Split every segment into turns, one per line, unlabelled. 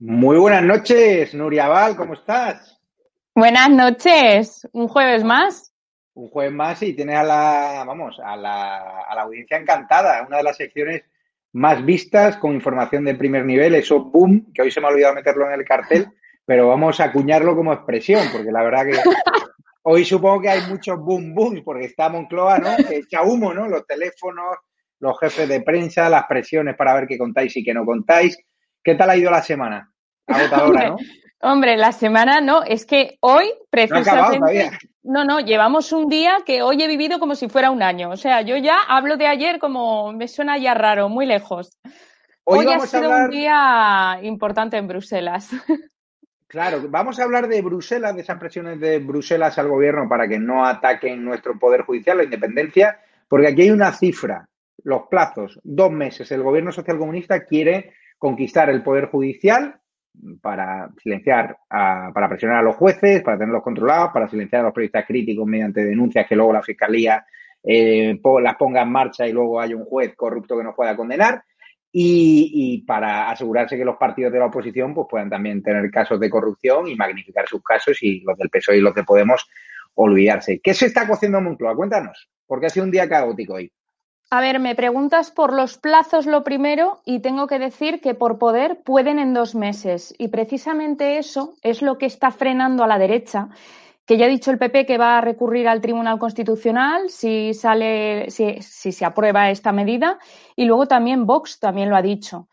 Muy buenas noches, Nuria Val, ¿cómo estás?
Buenas noches, un jueves más.
Un jueves más y tienes a la, vamos, a la, a la audiencia encantada, una de las secciones más vistas con información de primer nivel, eso boom, que hoy se me ha olvidado meterlo en el cartel, pero vamos a acuñarlo como expresión, porque la verdad que hoy supongo que hay muchos boom boom, porque está Moncloa, ¿no? Que echa humo, ¿no? Los teléfonos, los jefes de prensa, las presiones para ver qué contáis y qué no contáis. ¿Qué tal ha ido la semana? Agotadora, ¿no?
Hombre, la semana no, es que hoy precisamente. No, no, llevamos un día que hoy he vivido como si fuera un año. O sea, yo ya hablo de ayer como me suena ya raro, muy lejos. Hoy, ha sido un día importante en Bruselas.
Claro, vamos a hablar de Bruselas, de esas presiones de Bruselas al gobierno para que no ataquen nuestro poder judicial, la independencia, porque aquí hay una cifra, los plazos, dos meses. El gobierno socialcomunista quiere conquistar el poder judicial para silenciar, a, para presionar a los jueces, para tenerlos controlados, para silenciar a los periodistas críticos mediante denuncias que luego la fiscalía eh, las ponga en marcha y luego hay un juez corrupto que nos pueda condenar. Y, y, para asegurarse que los partidos de la oposición pues puedan también tener casos de corrupción y magnificar sus casos y los del PSOE y los de Podemos olvidarse. ¿Qué se está cociendo en Moncloa? Cuéntanos, porque ha sido un día caótico hoy.
A ver, me preguntas por los plazos lo primero y tengo que decir que por poder pueden en dos meses. Y precisamente eso es lo que está frenando a la derecha, que ya ha dicho el PP que va a recurrir al Tribunal Constitucional si sale, si, se aprueba esta medida. Y luego también Vox también lo ha dicho.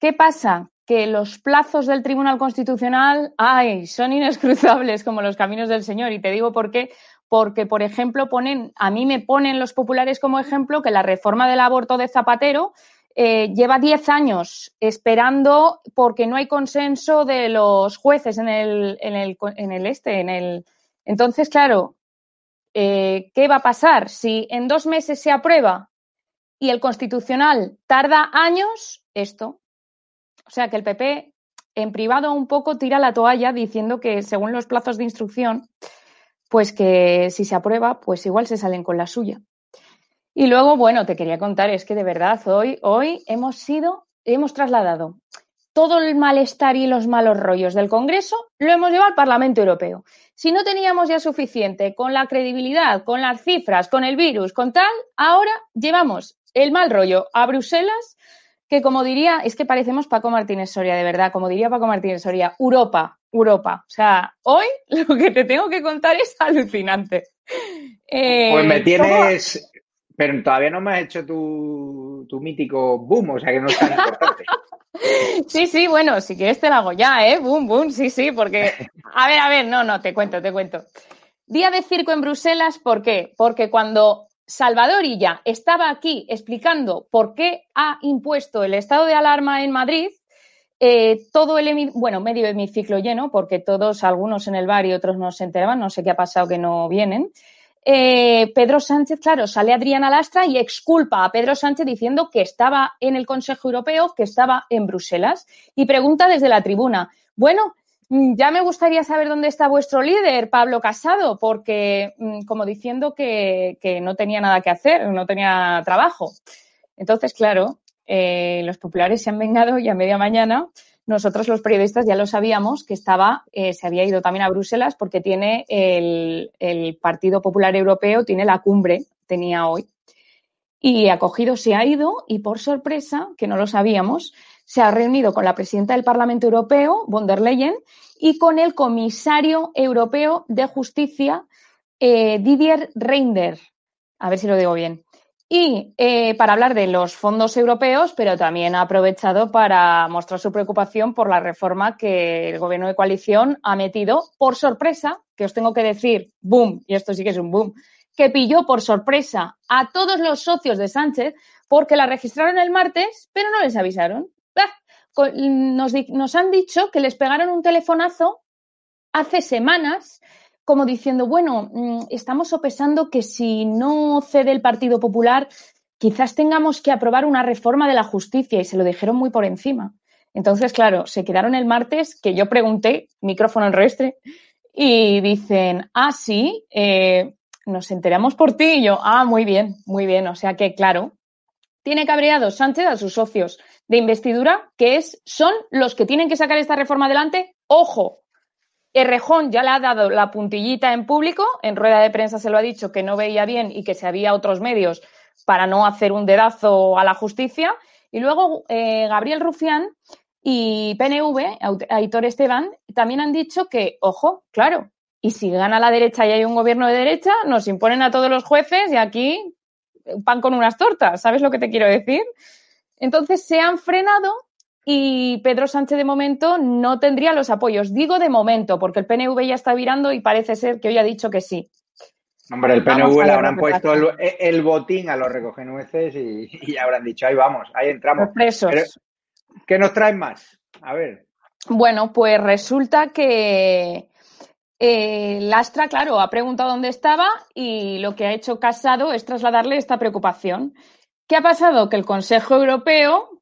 ¿Qué pasa? Que los plazos del Tribunal Constitucional, ay, son inescruzables como los caminos del Señor. Y te digo por qué porque, por ejemplo, ponen, a mí me ponen los populares como ejemplo que la reforma del aborto de Zapatero eh, lleva 10 años esperando porque no hay consenso de los jueces en el, en el, en el este, en el. Entonces, claro, eh, ¿qué va a pasar? Si en dos meses se aprueba y el constitucional tarda años, esto. O sea que el PP en privado un poco tira la toalla diciendo que según los plazos de instrucción pues que si se aprueba, pues igual se salen con la suya. Y luego, bueno, te quería contar, es que de verdad hoy, hoy hemos sido, hemos trasladado todo el malestar y los malos rollos del Congreso, lo hemos llevado al Parlamento Europeo. Si no teníamos ya suficiente con la credibilidad, con las cifras, con el virus, con tal, ahora llevamos el mal rollo a Bruselas, que como diría, es que parecemos Paco Martínez Soria, de verdad, como diría Paco Martínez Soria, Europa, Europa. O sea, hoy lo que te tengo que contar es alucinante.
Eh, pues me tienes, pero todavía no me has hecho tu, tu mítico boom, o sea que no es tan importante.
Sí, sí, bueno, si quieres te lo hago ya, ¿eh? Boom, boom, sí, sí, porque... A ver, a ver, no, no, te cuento, te cuento. Día de circo en Bruselas, ¿por qué? Porque cuando Salvador Illa estaba aquí explicando por qué ha impuesto el estado de alarma en Madrid, eh, todo el, bueno, medio hemiciclo lleno, porque todos, algunos en el bar y otros no se enteraban, no sé qué ha pasado que no vienen. Eh, Pedro Sánchez, claro, sale Adriana Lastra y exculpa a Pedro Sánchez diciendo que estaba en el Consejo Europeo, que estaba en Bruselas, y pregunta desde la tribuna, bueno, ya me gustaría saber dónde está vuestro líder, Pablo Casado, porque mm, como diciendo que, que no tenía nada que hacer, no tenía trabajo. Entonces, claro, eh, los populares se han vengado y a media mañana nosotros los periodistas ya lo sabíamos que estaba, eh, se había ido también a Bruselas porque tiene el, Partido Popular Europeo, tiene la cumbre, tenía hoy. Y acogido se ha ido y por sorpresa, que no lo sabíamos, se ha reunido con la presidenta del Parlamento Europeo, von der Leyen, y con el comisario europeo de justicia, eh, Didier Reinders. A ver si lo digo bien. Y eh, para hablar de los fondos europeos, pero también ha aprovechado para mostrar su preocupación por la reforma que el gobierno de coalición ha metido por sorpresa, que os tengo que decir, boom, y esto sí que es un boom, que pilló por sorpresa a todos los socios de Sánchez porque la registraron el martes, pero no les avisaron. Nos, han dicho que les pegaron un telefonazo hace semanas como diciendo, bueno, mm, estamos sopesando que si no cede el Partido Popular, quizás tengamos que aprobar una reforma de la justicia y se lo dijeron muy por encima. Entonces, claro, se quedaron el martes que yo pregunté, micrófono en restre, y dicen, ah, sí, eh, nos enteramos por ti. Y yo, ah, muy bien, muy bien. O sea que, claro, tiene cabreado Sánchez a sus socios de investidura, que es, son los que tienen que sacar esta reforma adelante. Ojo, Errejón ya le ha dado la puntillita en público, en rueda de prensa se lo ha dicho que no veía bien y que se había otros medios para no hacer un dedazo a la justicia. Y luego eh, Gabriel Rufián y PNV, Aitor Esteban, también han dicho que, ojo, claro, y si gana la derecha y hay un gobierno de derecha, nos imponen a todos los jueces y aquí pan con unas tortas, ¿sabes lo que te quiero decir? Entonces se han frenado y Pedro Sánchez de momento no tendría los apoyos. Digo de momento, porque el PNV ya está virando y parece ser que hoy ha dicho que sí.
Hombre, el PNV le habrán puesto el, botín a los recogenueces y, y habrán dicho, ahí vamos, ahí entramos.
presos.
¿Qué nos traen más? A ver.
Bueno, pues resulta que eh, Lastra, claro, ha preguntado dónde estaba y lo que ha hecho Casado es trasladarle esta preocupación. ¿Qué ha pasado? Que el Consejo Europeo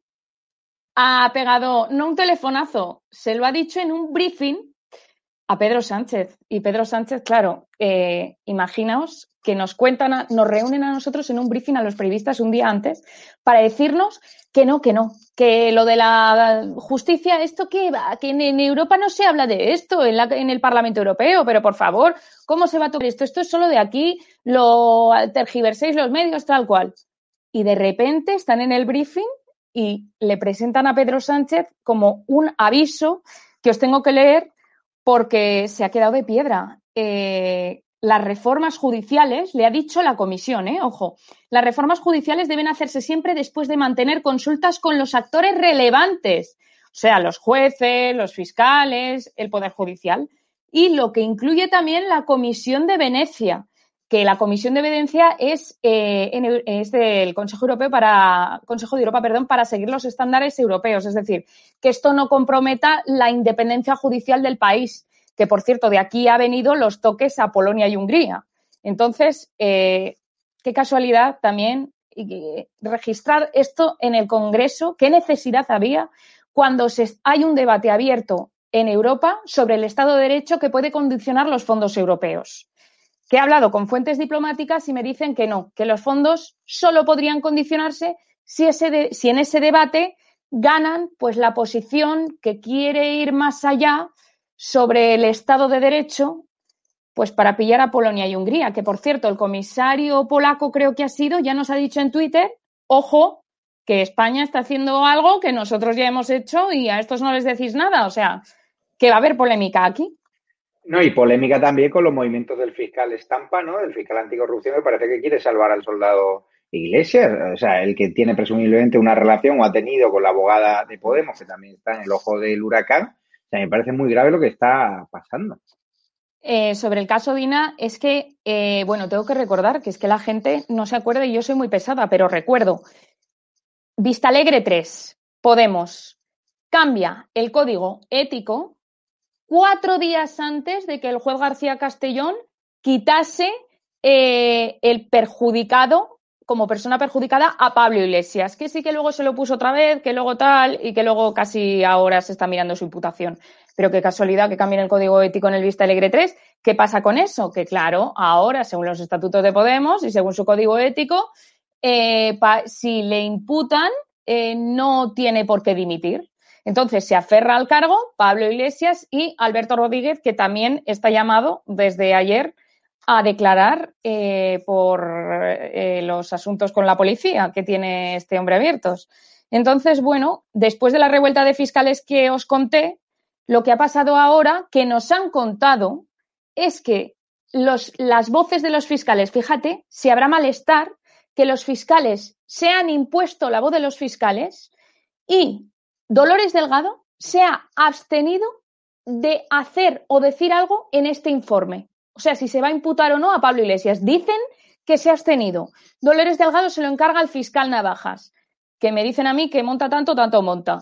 ha pegado, no un telefonazo, se lo ha dicho en un briefing a Pedro Sánchez. Y Pedro Sánchez, claro, eh, imaginaos que nos cuentan, nos reúnen a nosotros en un briefing a los periodistas un día antes para decirnos que no, que no, que lo de la justicia, esto que va, que en, Europa no se habla de esto, en, el Parlamento Europeo, pero por favor, ¿cómo se va a tocar esto? Esto es solo de aquí, lo tergiverséis los medios, tal cual. y de repente están en el briefing y le presentan a Pedro Sánchez como un aviso que os tengo que leer porque se ha quedado de piedra. Eh, las reformas judiciales, le ha dicho la comisión, ¿eh? ojo, las reformas judiciales deben hacerse siempre después de mantener consultas con los actores relevantes, o sea, los jueces, los fiscales, el Poder Judicial, y lo que incluye también la Comisión de Venecia, que la Comisión de Venecia es, eh, es del Consejo Europeo para Consejo de Europa, perdón, para seguir los estándares europeos, es decir, que esto no comprometa la independencia judicial del país que por cierto de aquí ha venido los toques a Polonia y Hungría. Entonces, eh, qué casualidad también registrar esto en el Congreso, qué necesidad había cuando hay un debate abierto en Europa sobre el Estado de Derecho que puede condicionar los fondos europeos. Que he hablado con fuentes diplomáticas y me dicen que no, que los fondos solo podrían condicionarse si, ese si en ese debate ganan pues la posición que quiere ir más allá sobre el Estado de Derecho, pues para pillar a Polonia y Hungría, que por cierto, el comisario polaco creo que ha sido, ya nos ha dicho en Twitter, ojo, que España está haciendo algo que nosotros ya hemos hecho y a estos no les decís nada, o sea, que va a haber polémica aquí.
No, y polémica también con los movimientos del fiscal Estampa, ¿no? El fiscal anticorrupción me parece que quiere salvar al soldado Iglesias, o sea, el que tiene presumiblemente una relación o ha tenido con la abogada de Podemos, que también está en el ojo del huracán, sea, me parece muy grave lo que está pasando.
Eh, sobre el caso Dina, es que, eh, bueno, tengo que recordar que es que la gente no se acuerda y yo soy muy pesada, pero recuerdo. Vista Alegre 3, Podemos, cambia el código ético cuatro días antes de que el juez García Castellón quitase eh, el perjudicado como persona perjudicada a Pablo Iglesias, que sí que luego se lo puso otra vez, que luego tal, y que luego casi ahora se está mirando su imputación. Pero qué casualidad que cambien el código ético en el Vista Alegre 3. ¿Qué pasa con eso? Que claro, ahora, según los estatutos de Podemos y según su código ético, eh, si le imputan, eh, no tiene por qué dimitir. Entonces se aferra al cargo Pablo Iglesias y Alberto Rodríguez, que también está llamado desde ayer a declarar eh, por eh, los asuntos con la policía que tiene este hombre abiertos. Entonces, bueno, después de la revuelta de fiscales que os conté, lo que ha pasado ahora, que nos han contado, es que los, las voces de los fiscales, fíjate, si habrá malestar, que los fiscales se han impuesto la voz de los fiscales y Dolores Delgado se ha abstenido de hacer o decir algo en este informe o sea, si se va a imputar o no a Pablo Iglesias. Dicen que se ha abstenido. Dolores Delgado se lo encarga al fiscal Navajas, que me dicen a mí que monta tanto, tanto monta.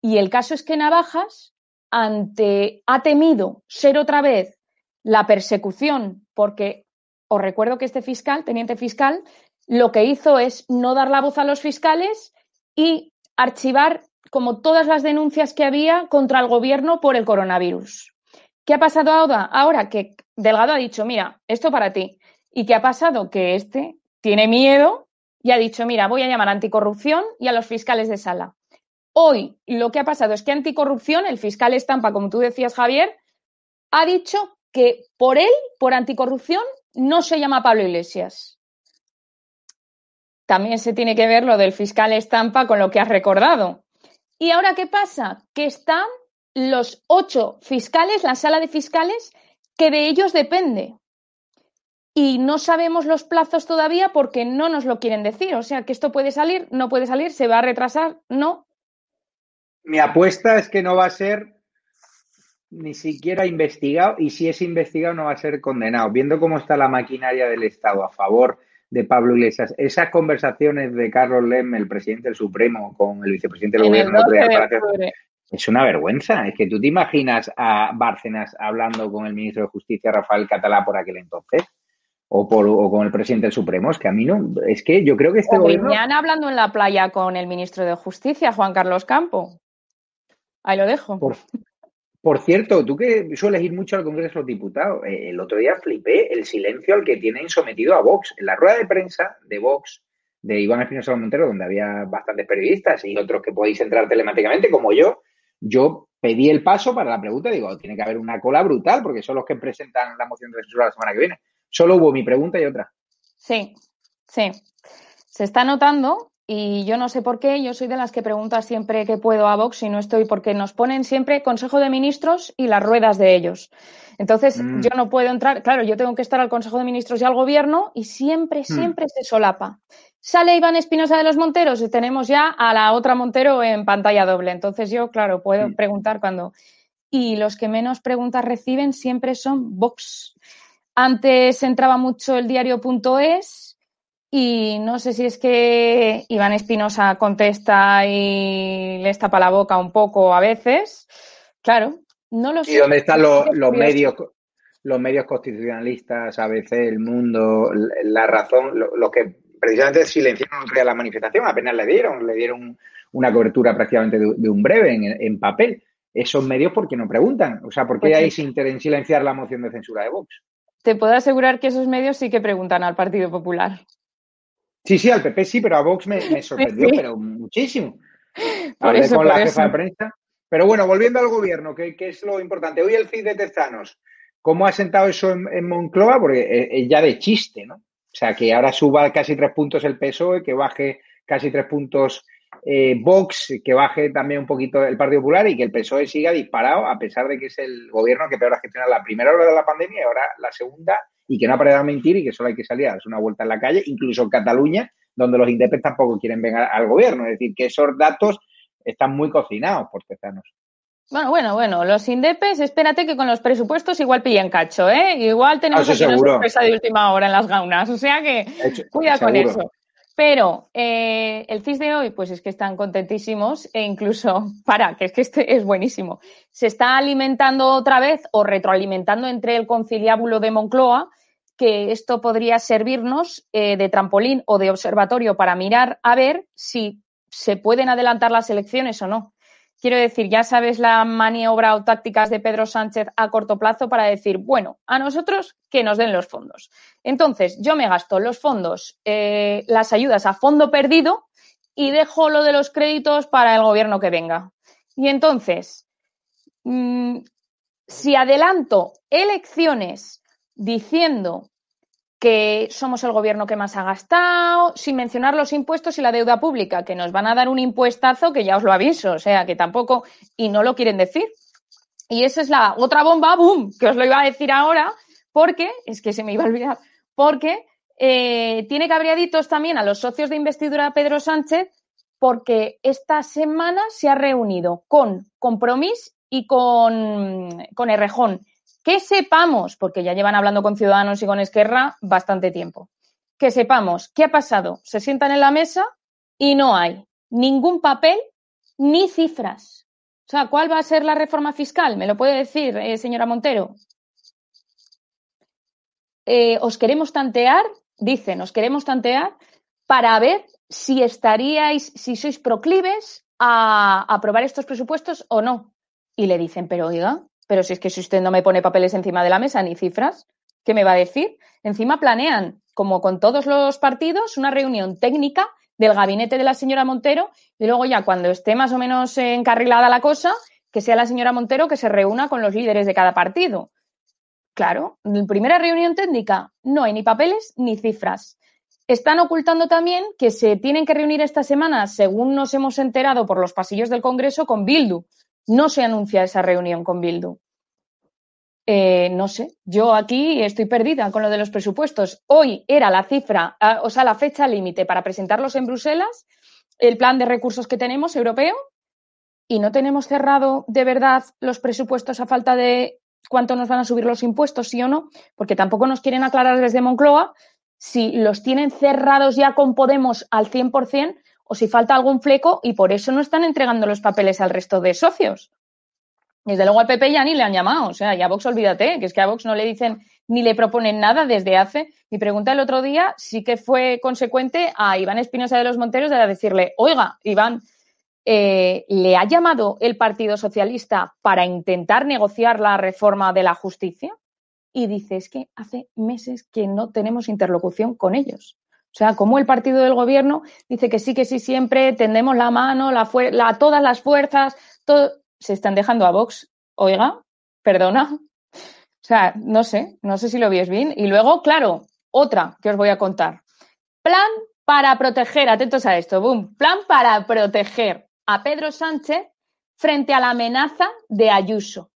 Y el caso es que Navajas ante, ha temido ser otra vez la persecución, porque os recuerdo que este fiscal, teniente fiscal, lo que hizo es no dar la voz a los fiscales y archivar como todas las denuncias que había contra el gobierno por el coronavirus. ¿Qué ha pasado ahora? Ahora que Delgado ha dicho, mira, esto para ti. ¿Y qué ha pasado? Que este tiene miedo y ha dicho, mira, voy a llamar a anticorrupción y a los fiscales de sala. Hoy lo que ha pasado es que anticorrupción, el fiscal Estampa, como tú decías, Javier, ha dicho que por él, por anticorrupción, no se llama Pablo Iglesias. También se tiene que ver lo del fiscal Estampa con lo que has recordado. ¿Y ahora qué pasa? Que están los ocho fiscales, la sala de fiscales, que de ellos depende. Y no sabemos los plazos todavía porque no nos lo quieren decir. O sea, que esto puede salir, no puede salir, se va a retrasar, no.
Mi apuesta es que no va a ser ni siquiera investigado y si es investigado no va a ser condenado. Viendo cómo está la maquinaria del Estado a favor de Pablo Iglesias, esas conversaciones de Carlos Lem, el presidente del Supremo, con el vicepresidente del gobierno, es una vergüenza. Es que tú te imaginas a Bárcenas hablando con el ministro de Justicia, Rafael Catalá, por aquel entonces. O, por, o con el presidente del Supremo, es que a mí no, es que yo creo que este
o gobierno... hablando en la playa con el ministro de Justicia, Juan Carlos Campo. Ahí lo dejo.
Por, cierto, tú que sueles ir mucho al Congreso de los Diputados, eh, el otro día flipé el silencio al que tienen sometido a Vox. En la rueda de prensa de Vox, de Iván Espinosa Montero, donde había bastantes periodistas y otros que podéis entrar telemáticamente, como yo, yo pedí el paso para la pregunta digo, tiene que haber una cola brutal porque son los que presentan la moción de censura la semana que viene. Solo hubo mi pregunta y otra.
Sí, sí. Se está notando y yo no sé por qué, yo soy de las que pregunta siempre que puedo a Vox y no estoy, porque nos ponen siempre Consejo de Ministros y las ruedas de ellos. Entonces, mm. yo no puedo entrar, claro, yo tengo que estar al Consejo de Ministros y al Gobierno y siempre, mm. siempre se solapa. Sale Iván Espinosa de los Monteros y tenemos ya a la otra Montero en pantalla doble. Entonces, yo, claro, puedo mm. preguntar cuando. Y los que menos preguntas reciben siempre son Vox. Antes entraba mucho el diario.es y no sé si es que Iván Espinosa contesta y le tapa la boca un poco a veces. Claro, no lo sé.
¿Y dónde están los, medios, los medios constitucionalistas, a veces el mundo, la razón, lo, que precisamente silenciaron la manifestación, apenas le dieron, le dieron una cobertura prácticamente de, un breve en, papel. Esos medios, ¿por qué no preguntan? O sea, ¿por qué pues hay sin en silenciar la moción de censura de Vox?
Te puedo asegurar que esos medios sí que preguntan al Partido Popular.
Sí, sí, al PP sí, pero a Vox me, sorprendió, pero muchísimo. Hablé con la jefa de prensa. Pero bueno, volviendo al gobierno, que, es lo importante. Hoy el CID de Tezanos, ¿cómo ha sentado eso en, Moncloa? Porque es ya de chiste, ¿no? O sea, que ahora suba casi tres puntos el PSOE, que baje casi tres puntos eh, Vox, que baje también un poquito el Partido Popular y que el PSOE siga disparado, a pesar de que es el gobierno que peor ha gestionado la primera hora de la pandemia y ahora la segunda y que no ha parado a mentir y que solo hay que salir a darse una vuelta en la calle, incluso en Cataluña, donde los independientes tampoco quieren venir al gobierno. Es decir, que esos datos están muy cocinados por tezanos.
Bueno, bueno, bueno, los indepes, espérate que con los presupuestos igual pillan cacho, ¿eh? Igual tenemos
ah, una
sorpresa de última hora en las gaunas, o sea que cuida con eso. Pero eh, el CIS de hoy, pues es que están contentísimos e incluso, para, que es que este es buenísimo, se está alimentando otra vez o retroalimentando entre el conciliábulo de Moncloa, que esto podría servirnos eh, de trampolín o de observatorio para mirar a ver si se pueden adelantar las elecciones o no. Quiero decir, ya sabes la maniobra o tácticas de Pedro Sánchez a corto plazo para decir, bueno, a nosotros que nos den los fondos. Entonces, yo me gasto los fondos, eh, las ayudas a fondo perdido y dejo lo de los créditos para el gobierno que venga. Y entonces, mm, si adelanto elecciones diciendo que somos el gobierno que más ha gastado, sin mencionar los impuestos y la deuda pública, que nos van a dar un impuestazo que ya os lo aviso, o sea, que tampoco, y no lo quieren decir. Y esa es la otra bomba, boom, que os lo iba a decir ahora, porque, es que se me iba a olvidar, porque eh, tiene cabriaditos también a los socios de investidura Pedro Sánchez, porque esta semana se ha reunido con Compromís y con, con Errejón que sepamos, porque ya llevan hablando con Ciudadanos y con Esquerra bastante tiempo, que sepamos qué ha pasado. Se sientan en la mesa y no hay ningún papel ni cifras. O sea, ¿cuál va a ser la reforma fiscal? ¿Me lo puede decir, eh, señora Montero? Eh, os queremos tantear, dicen, os queremos tantear para ver si estaríais, si sois proclives a aprobar estos presupuestos o no. Y le dicen, pero oiga, pero si es que si usted no me pone papeles encima de la mesa ni cifras, ¿qué me va a decir? Encima planean, como con todos los partidos, una reunión técnica del gabinete de la señora Montero y luego ya cuando esté más o menos encarrilada la cosa, que sea la señora Montero que se reúna con los líderes de cada partido. Claro, en primera reunión técnica no hay ni papeles ni cifras. Están ocultando también que se tienen que reunir esta semana, según nos hemos enterado por los pasillos del Congreso, con Bildu. No se anuncia esa reunión con Bildu. Eh, no sé, yo aquí estoy perdida con lo de los presupuestos. Hoy era la cifra, ah, o sea, la fecha límite para presentarlos en Bruselas, el plan de recursos que tenemos europeo, y no tenemos cerrado de verdad los presupuestos a falta de cuánto nos van a subir los impuestos, sí o no, porque tampoco nos quieren aclarar desde Moncloa si los tienen cerrados ya con Podemos al 100% o si falta algún fleco y por eso no están entregando los papeles al resto de socios. Desde luego al PP ya ni le han llamado, o sea, ya a Vox olvídate, que es que a Vox no le dicen ni le proponen nada desde hace. Mi pregunta el otro día sí que fue consecuente a Iván Espinosa de los Monteros de decirle, oiga, Iván, eh, ¿le ha llamado el Partido Socialista para intentar negociar la reforma de la justicia? Y dice, es que hace meses que no tenemos interlocución con ellos. O sea, como el partido del gobierno dice que sí, que sí, siempre tendemos la mano, la, todas las fuerzas, todo, se están dejando a Vox. Oiga, perdona. O sea, no sé, no sé si lo veis bien. Y luego, claro, otra que os voy a contar. Plan para proteger, atentos a esto, boom, plan para proteger a Pedro Sánchez frente a la amenaza de Ayuso.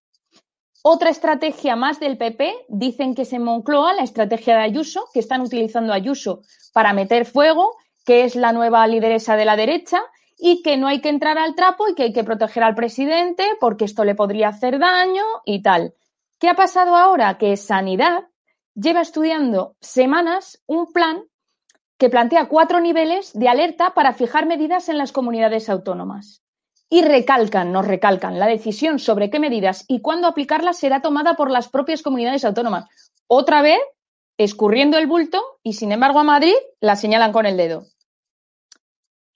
Otra estrategia más del PP, dicen que es en Moncloa, la estrategia de Ayuso, que están utilizando Ayuso para meter fuego, que es la nueva lideresa de la derecha y que no hay que entrar al trapo y que hay que proteger al presidente porque esto le podría hacer daño y tal. ¿Qué ha pasado ahora? Que Sanidad lleva estudiando semanas un plan que plantea cuatro niveles de alerta para fijar medidas en las comunidades autónomas y recalcan, nos recalcan, la decisión sobre qué medidas y cuándo aplicarlas será tomada por las propias comunidades autónomas. Otra vez, escurriendo el bulto y, sin embargo, a Madrid la señalan con el dedo.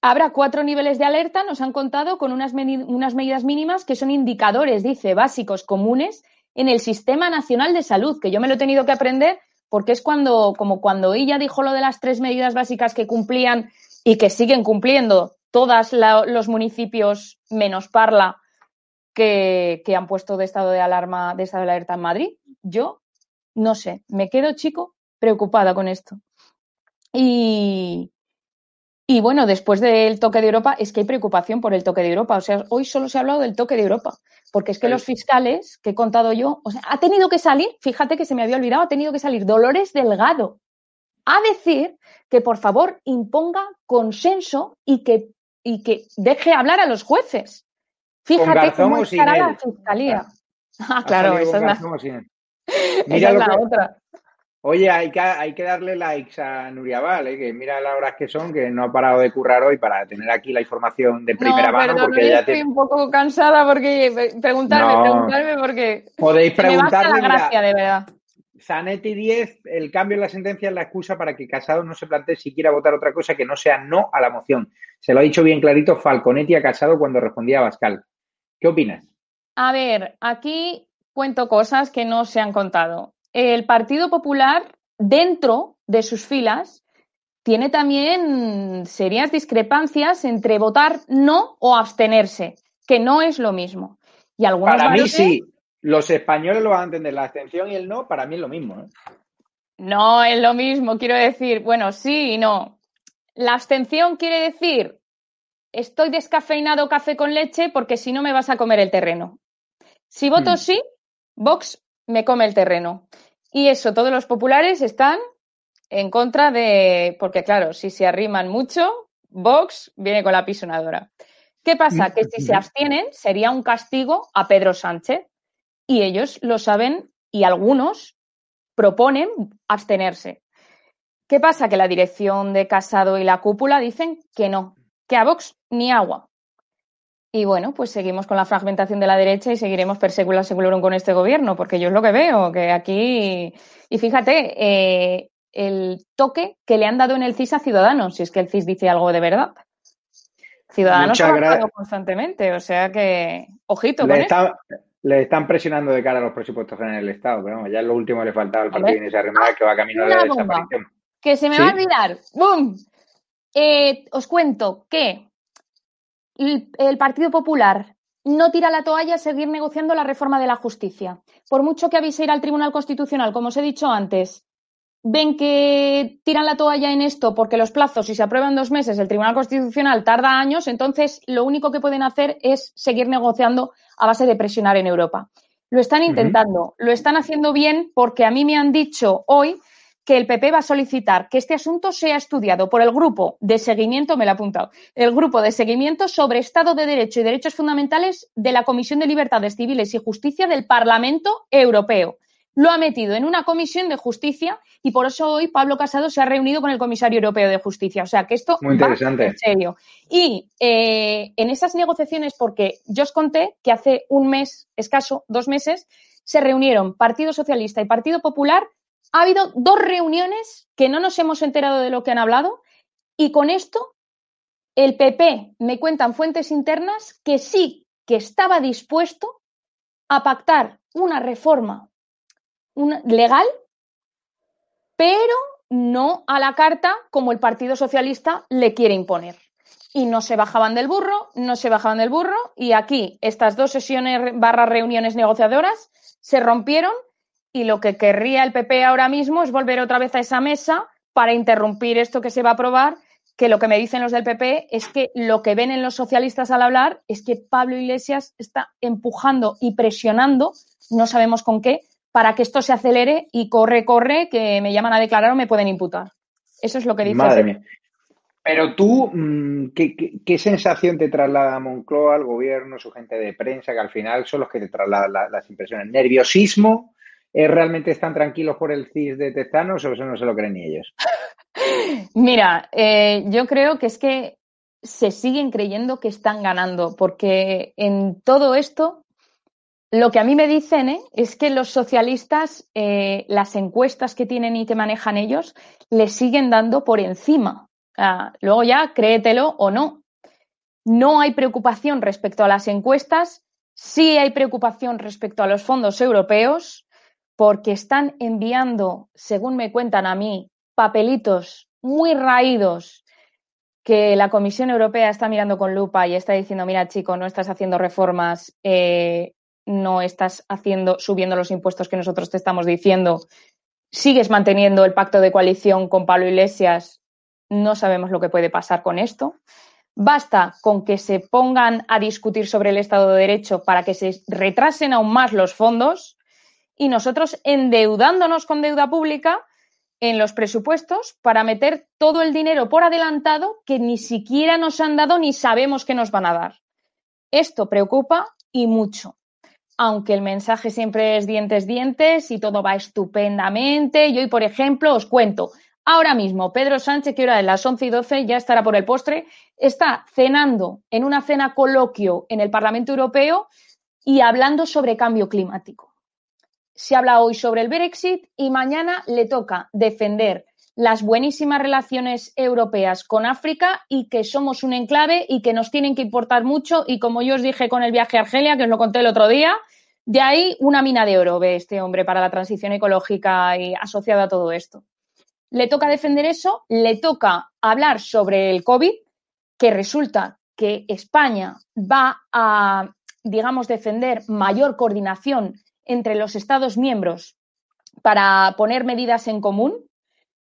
Habrá cuatro niveles de alerta, nos han contado, con unas, unas medidas mínimas que son indicadores, dice, básicos, comunes en el Sistema Nacional de Salud, que yo me lo he tenido que aprender porque es cuando, como cuando ella dijo lo de las tres medidas básicas que cumplían y que siguen cumpliendo todos los municipios menos Parla que, han puesto de estado de alarma, de estado de alerta en Madrid. Yo no sé, me quedo chico preocupada con esto. Y, y bueno, después del toque de Europa, es que hay preocupación por el toque de Europa. O sea, hoy solo se ha hablado del toque de Europa, porque es que los fiscales que he contado yo, o sea, ha tenido que salir, fíjate que se me había olvidado, ha tenido que salir Dolores Delgado a decir que por favor imponga consenso y que y que deje hablar a los jueces. Fíjate cómo estará la fiscalía. Ah, claro, esa es la,
mira la otra. Oye, hay que, hay que darle likes a Nuria Val, ¿eh? que mira las horas que son, que no ha parado de currar hoy para tener aquí la información de primera mano.
porque ya estoy un poco cansada porque preguntarme, preguntarme porque
podéis preguntarme.
Me la gracia, de verdad.
Zanetti 10, el cambio en la sentencia es la excusa para que Casado no se plantee siquiera votar otra cosa que no sea no a la moción. Se lo ha dicho bien clarito Falconetti a Casado cuando respondía a Bascal. ¿Qué opinas?
A ver, aquí cuento cosas que no se han contado. El Partido Popular, dentro de sus filas, tiene también serias discrepancias entre votar no o abstenerse, que no es lo mismo. Y algunos
Para mí sí, los españoles lo van a entender. La abstención y el no, para mí es lo mismo. ¿eh?
No es lo mismo, quiero decir, bueno, sí y no. La abstención quiere decir, estoy descafeinado café con leche porque si no me vas a comer el terreno. Si voto hmm. sí, Vox me come el terreno. Y eso, todos los populares están en contra de, porque claro, si se arriman mucho, Vox viene con la pisonadora. ¿Qué pasa? Que si se abstienen sería un castigo a Pedro Sánchez y ellos lo saben y algunos proponen abstenerse. ¿Qué pasa? Que la dirección de Casado y la cúpula dicen que no, que a Vox ni agua. Y bueno, pues seguimos con la fragmentación de la derecha y seguiremos persegula segulorum con este gobierno, porque yo es lo que veo, que aquí. Y fíjate, eh, el toque que le han dado en el CIS a Ciudadanos, si es que el CIS dice algo de verdad. Ciudadanos ha constantemente, o sea que, ojito con
le están presionando de cara a los presupuestos generales del Estado, pero ya es lo último que le faltaba al partido esa Arrimada que va camino de la desaparición.
Que se me va a olvidar. ¡Bum! Eh, os cuento que el, Partido Popular no tira la toalla a seguir negociando la reforma de la justicia. Por mucho que avise ir al Tribunal Constitucional, como os he dicho antes, ven que tiran la toalla en esto porque los plazos, si se aprueban dos meses, el Tribunal Constitucional tarda años, entonces lo único que pueden hacer es seguir negociando a base de presionar en Europa. Lo están intentando, lo están haciendo bien porque a mí me han dicho hoy que el PP va a solicitar que este asunto sea estudiado por el grupo de seguimiento, me lo he apuntado, el grupo de seguimiento sobre Estado de Derecho y Derechos Fundamentales de la Comisión de Libertades Civiles y Justicia del Parlamento Europeo lo ha metido en una comisión de justicia y por eso hoy Pablo Casado se ha reunido con el comisario europeo de justicia. O sea que esto
Muy interesante.
en serio. Y eh, en esas negociaciones, porque yo os conté que hace un mes, escaso, dos meses, se reunieron Partido Socialista y Partido Popular. Ha habido dos reuniones que no nos hemos enterado de lo que han hablado y con esto el PP, me cuentan fuentes internas, que sí que estaba dispuesto a pactar una reforma legal, pero no a la carta como el Partido Socialista le quiere imponer. Y no se bajaban del burro, no se bajaban del burro, y aquí estas dos sesiones barra reuniones negociadoras se rompieron y lo que querría el PP ahora mismo es volver otra vez a esa mesa para interrumpir esto que se va a aprobar que lo que me dicen los del PP es que lo que ven en los socialistas al hablar es que Pablo Iglesias está empujando y presionando, no sabemos con qué, para que esto se acelere y corre, corre, que me llaman a declarar o me pueden imputar. Eso es lo que dice.
Madre mía. Pero tú, mm, ¿qué, sensación te traslada Moncloa, al gobierno, su gente de prensa, que al final son los que te trasladan las impresiones? ¿Nerviosismo? ¿Realmente están tranquilos por el CIS de Testanos o eso no se lo creen ni ellos?
Mira, eh, yo creo que es que se siguen creyendo que están ganando, porque en todo esto lo que a mí me dicen ¿eh? es que los socialistas, eh, las encuestas que tienen y que manejan ellos, les siguen dando por encima. luego ya, créetelo o no. No hay preocupación respecto a las encuestas, sí hay preocupación respecto a los fondos europeos, porque están enviando, según me cuentan a mí, papelitos muy raídos que la Comisión Europea está mirando con lupa y está diciendo, mira chico, no estás haciendo reformas, eh, no estás haciendo, subiendo los impuestos que nosotros te estamos diciendo, sigues manteniendo el pacto de coalición con Pablo Iglesias, no sabemos lo que puede pasar con esto. Basta con que se pongan a discutir sobre el Estado de Derecho para que se retrasen aún más los fondos y nosotros endeudándonos con deuda pública en los presupuestos para meter todo el dinero por adelantado que ni siquiera nos han dado ni sabemos que nos van a dar. Esto preocupa y mucho aunque el mensaje siempre es dientes, dientes y todo va estupendamente. Yo hoy, por ejemplo, os cuento, ahora mismo Pedro Sánchez, que ahora de las 11 y 12 ya estará por el postre, está cenando en una cena coloquio en el Parlamento Europeo y hablando sobre cambio climático. Se habla hoy sobre el Brexit y mañana le toca defender las buenísimas relaciones europeas con África y que somos un enclave y que nos tienen que importar mucho y como yo os dije con el viaje a Argelia, que os lo conté el otro día, de ahí una mina de oro ve este hombre para la transición ecológica y asociada a todo esto. Le toca defender eso, le toca hablar sobre el COVID, que resulta que España va a, digamos, defender mayor coordinación entre los Estados miembros para poner medidas en común,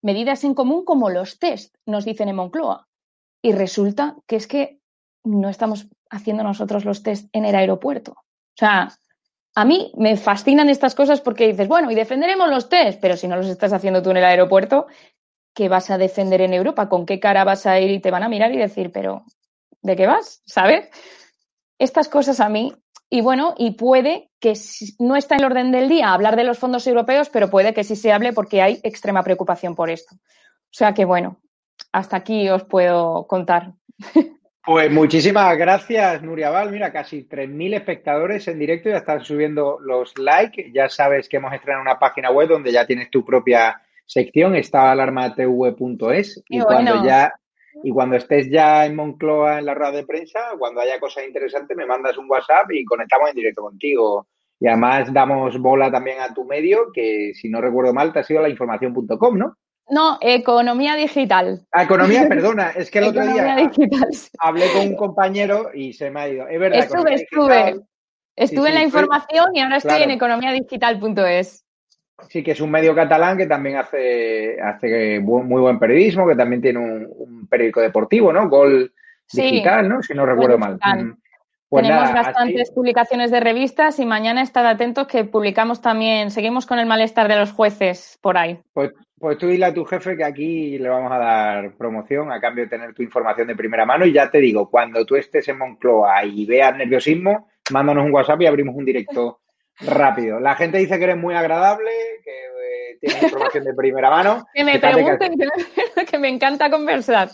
medidas en común como los test, nos dicen en Moncloa. Y resulta que es que no estamos haciendo nosotros los test en el aeropuerto. O sea, a mí me fascinan estas cosas porque dices, bueno, y defenderemos los test, pero si no los estás haciendo tú en el aeropuerto, ¿qué vas a defender en Europa? ¿Con qué cara vas a ir y te van a mirar y decir, pero ¿de qué vas? ¿Sabes? Estas cosas a mí, y bueno, y puede que no está en el orden del día hablar de los fondos europeos, pero puede que sí se hable porque hay extrema preocupación por esto. O sea que bueno, hasta aquí os puedo contar.
Pues muchísimas gracias, Nuria Val. Mira, casi 3.000 espectadores en directo, ya están subiendo los likes. Ya sabes que hemos estrenado una página web donde ya tienes tu propia sección, está alarmatv.es. Y cuando ya y cuando estés ya en Moncloa en la rueda de prensa, cuando haya cosas interesantes, me mandas un WhatsApp y conectamos en directo contigo. Y además damos bola también a tu medio, que si no recuerdo mal, te ha sido la información.com, ¿no?
No, economía digital.
Ah, economía, perdona, es que el otro día hablé con un compañero y se me ha ido. Es verdad.
Estuve, estuve. Estuve en la información y ahora estoy en economiadigital.es.
Sí, que es un medio catalán que también hace, hace muy buen periodismo, que también tiene un, periódico deportivo, ¿no? Gol Digital, ¿no? Si no recuerdo mal.
Pues Tenemos bastantes publicaciones de revistas y mañana estad atentos que publicamos también, seguimos con el malestar de los jueces por ahí.
Pues, pues tú dile a tu jefe que aquí le vamos a dar promoción a cambio de tener tu información de primera mano y ya te digo, cuando tú estés en Moncloa y veas nerviosismo, mándanos un WhatsApp y abrimos un directo rápido. La gente dice que eres muy agradable, que eh, tienes información de primera mano.
que me pregunten, que me encanta conversar.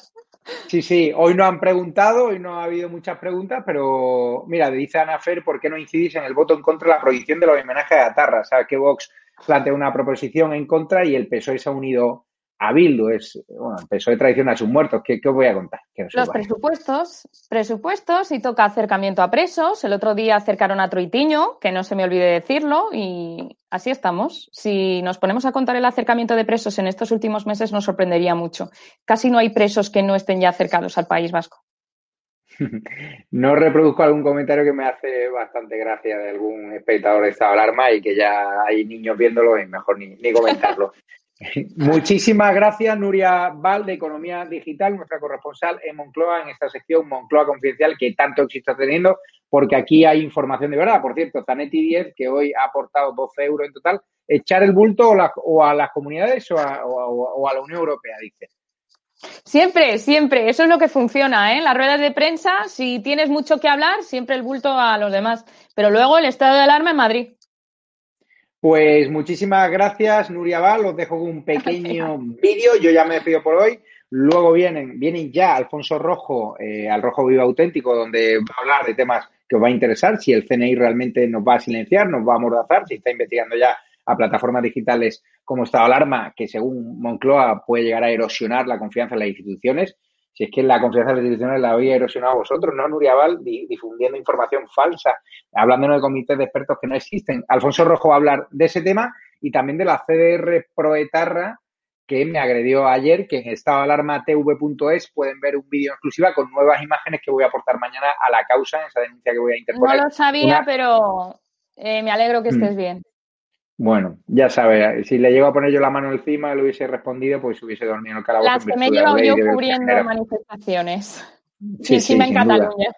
Sí, sí, hoy no han preguntado, hoy no ha habido muchas preguntas, pero mira, dice Ana Fer, ¿por qué no incidís en el voto en contra de la prohibición de los homenajes a Atarra? Sabes que Vox plantea una proposición en contra y el PSOE se ha unido a Bildu. Es, bueno, el PSOE traiciona a sus muertos. ¿Qué, os voy a contar?
Los presupuestos, presupuestos y toca acercamiento a presos. El otro día acercaron a Troitiño, que no se me olvide decirlo, y así estamos. Si nos ponemos a contar el acercamiento de presos en estos últimos meses, nos sorprendería mucho. Casi no hay presos que no estén ya acercados al País Vasco.
No reproduzco algún comentario que me hace bastante gracia de algún espectador de esta alarma y que ya hay niños viéndolo y mejor ni, ni comentarlo. Muchísimas gracias, Nuria Val, de Economía Digital, nuestra corresponsal en Moncloa, en esta sección Moncloa Confidencial, que tanto éxito teniendo, porque aquí hay información de verdad. Por cierto, Zanetti 10, que hoy ha aportado 12 euros en total, echar el bulto o, a las comunidades o o a la Unión Europea, dice.
Siempre, siempre. Eso es lo que funciona, ¿eh? Las ruedas de prensa, si tienes mucho que hablar, siempre el bulto a los demás. Pero luego el estado de alarma en Madrid.
Pues muchísimas gracias, Nuria Val. Os dejo un pequeño vídeo. Yo ya me despido por hoy. Luego vienen, vienen ya Alfonso Rojo, eh, al Rojo Vivo Auténtico, donde va a hablar de temas que os va a interesar, si el CNI realmente nos va a silenciar, nos va a amordazar, si está investigando ya a plataformas digitales como estado alarma, que según Moncloa puede llegar a erosionar la confianza en las instituciones. Si es que la confianza en las instituciones la había erosionado vosotros, ¿no, Nuria Val? Difundiendo información falsa, hablándonos de comités de expertos que no existen. Alfonso Rojo va a hablar de ese tema y también de la CDR Proetarra, que me agredió ayer, que en estadoalarmatv.es pueden ver un vídeo exclusiva con nuevas imágenes que voy a aportar mañana a la causa en esa denuncia que voy a interponer.
No lo sabía, pero eh, me alegro que estés mm. bien.
Bueno, ya sabe, si le llego a poner yo la mano encima le hubiese respondido, pues hubiese dormido en el calabozo.
Las que me he llevado yo cubriendo manifestaciones. Sí, encima en Cataluña.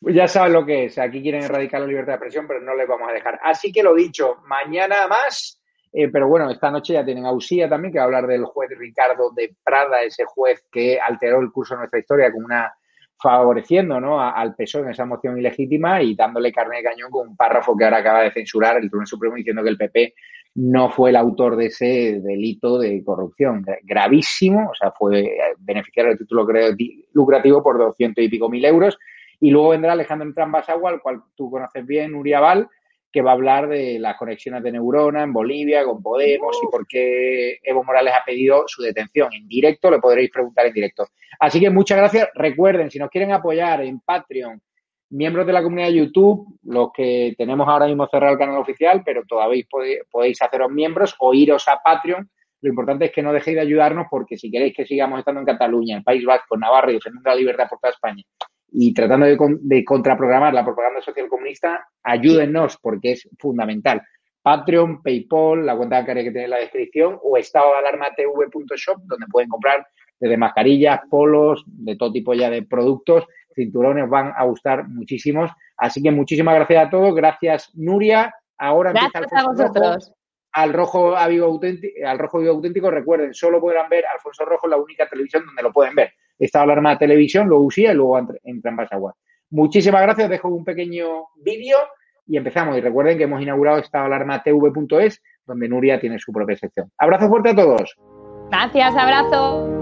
Pues ya sabes lo que es. Aquí quieren erradicar la libertad de expresión, pero no les vamos a dejar. Así que lo dicho, mañana más. Eh, pero bueno, esta noche ya tienen a Usía también, que va a hablar del juez Ricardo de Prada, ese juez que alteró el curso de nuestra historia con una favoreciendo ¿no? al PSOE en esa moción ilegítima y dándole carne de cañón con un párrafo que ahora acaba de censurar el Tribunal Supremo diciendo que el PP no fue el autor de ese delito de corrupción gravísimo, o sea, fue beneficiario del título lucrativo por doscientos y pico mil euros. Y luego vendrá Alejandro Entrambasagua, al cual tú conoces bien, Uriabal, que va a hablar de las conexiones de neurona en Bolivia con Podemos y por qué Evo Morales ha pedido su detención. En directo, le podréis preguntar en directo. Así que muchas gracias. Recuerden, si nos quieren apoyar en Patreon, miembros de la comunidad de YouTube, los que tenemos ahora mismo cerrado el canal oficial, pero todavía podéis haceros miembros o iros a Patreon. Lo importante es que no dejéis de ayudarnos porque si queréis que sigamos estando en Cataluña, en País Vasco, Navarra y defendiendo la libertad por toda España y tratando de, contraprogramar la propaganda social comunista, ayúdennos porque es fundamental. Patreon, PayPal, la cuenta bancaria que tiene en la descripción o estado de alarma tv.shop donde pueden comprar desde mascarillas, polos, de todo tipo ya de productos, cinturones van a gustar muchísimos. Así que muchísimas gracias a todos. Gracias, Nuria. Ahora
gracias a vosotros.
Al Rojo Vivo Auténtico, al Rojo Vivo Auténtico, recuerden, solo podrán ver Alfonso Rojo la única televisión donde lo pueden ver esta alarma de televisión, luego usía y luego entra en Basagua. Muchísimas gracias, dejo un pequeño vídeo y empezamos. Y recuerden que hemos inaugurado esta alarma tv.es, donde Nuria tiene su propia sección. Abrazo fuerte a todos.
Gracias, abrazo.